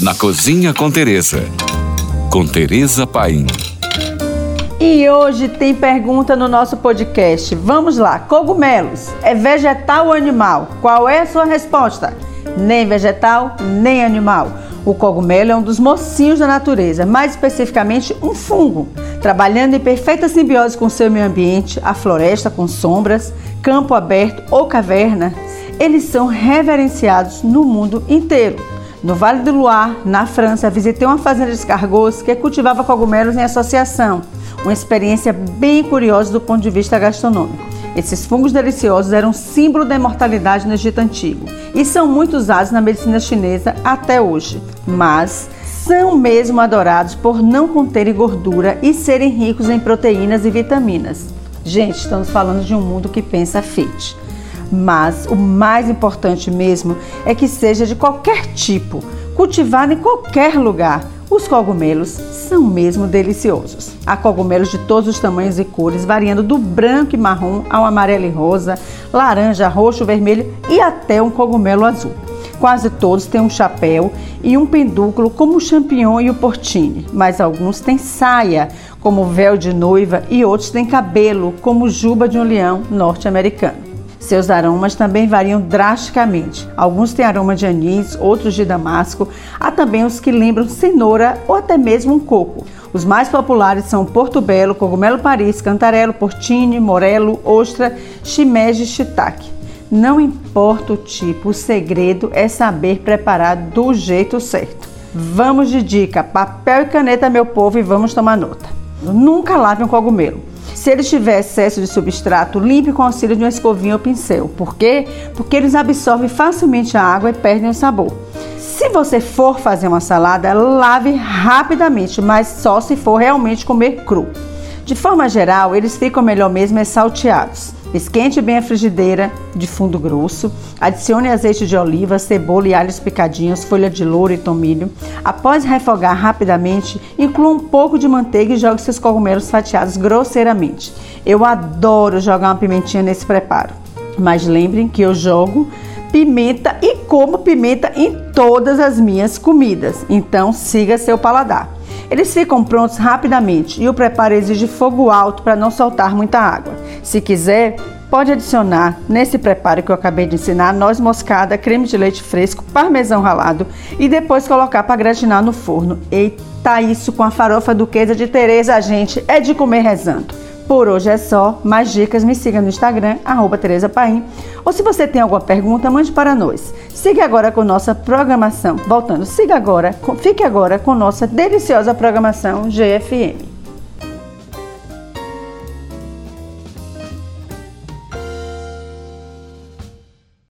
Na Cozinha com Tereza. Com Tereza Paim. E hoje tem pergunta no nosso podcast. Vamos lá. Cogumelos, é vegetal ou animal? Qual é a sua resposta? Nem vegetal, nem animal. O cogumelo é um dos mocinhos da natureza, mais especificamente um fungo, trabalhando em perfeita simbiose com o seu meio ambiente, a floresta com sombras, campo aberto ou caverna. Eles são reverenciados no mundo inteiro. No Vale do Loire, na França, visitei uma fazenda de escargots que cultivava cogumelos em associação. Uma experiência bem curiosa do ponto de vista gastronômico. Esses fungos deliciosos eram símbolo da imortalidade no Egito Antigo e são muito usados na medicina chinesa até hoje. Mas são mesmo adorados por não conterem gordura e serem ricos em proteínas e vitaminas. Gente, estamos falando de um mundo que pensa fit. Mas o mais importante mesmo é que seja de qualquer tipo, cultivado em qualquer lugar. Os cogumelos são mesmo deliciosos. Há cogumelos de todos os tamanhos e cores, variando do branco e marrom ao amarelo e rosa, laranja, roxo, vermelho e até um cogumelo azul. Quase todos têm um chapéu e um pendúculo, como o champignon e o portine, mas alguns têm saia, como o véu de noiva, e outros têm cabelo, como o juba de um leão norte-americano. Seus aromas também variam drasticamente. Alguns têm aroma de anis, outros de damasco. Há também os que lembram cenoura ou até mesmo um coco. Os mais populares são portobello, cogumelo paris, cantarelo, portine, morelo, ostra, shimeji e shiitake. Não importa o tipo, o segredo é saber preparar do jeito certo. Vamos de dica: papel e caneta, meu povo, e vamos tomar nota. Nunca lave um cogumelo. Se ele tiver excesso de substrato, limpe com auxílio de uma escovinha ou pincel. Por quê? Porque eles absorvem facilmente a água e perdem o sabor. Se você for fazer uma salada, lave rapidamente, mas só se for realmente comer cru. De forma geral, eles ficam melhor mesmo é salteados. Esquente bem a frigideira de fundo grosso, adicione azeite de oliva, cebola e alhos picadinhos, folha de louro e tomilho. Após refogar rapidamente, inclua um pouco de manteiga e jogue seus cogumelos fatiados grosseiramente. Eu adoro jogar uma pimentinha nesse preparo, mas lembrem que eu jogo pimenta e como pimenta em todas as minhas comidas, então siga seu paladar. Eles ficam prontos rapidamente e o preparo exige fogo alto para não soltar muita água. Se quiser, pode adicionar nesse preparo que eu acabei de ensinar noz moscada, creme de leite fresco, parmesão ralado e depois colocar para gratinar no forno. Eita, isso com a farofa duquesa de Tereza, gente, é de comer rezando. Por hoje é só. Mais dicas, me siga no Instagram, arroba Tereza Paim. Ou se você tem alguma pergunta, mande para nós. Siga agora com nossa programação. Voltando, siga agora, fique agora com nossa deliciosa programação GFM.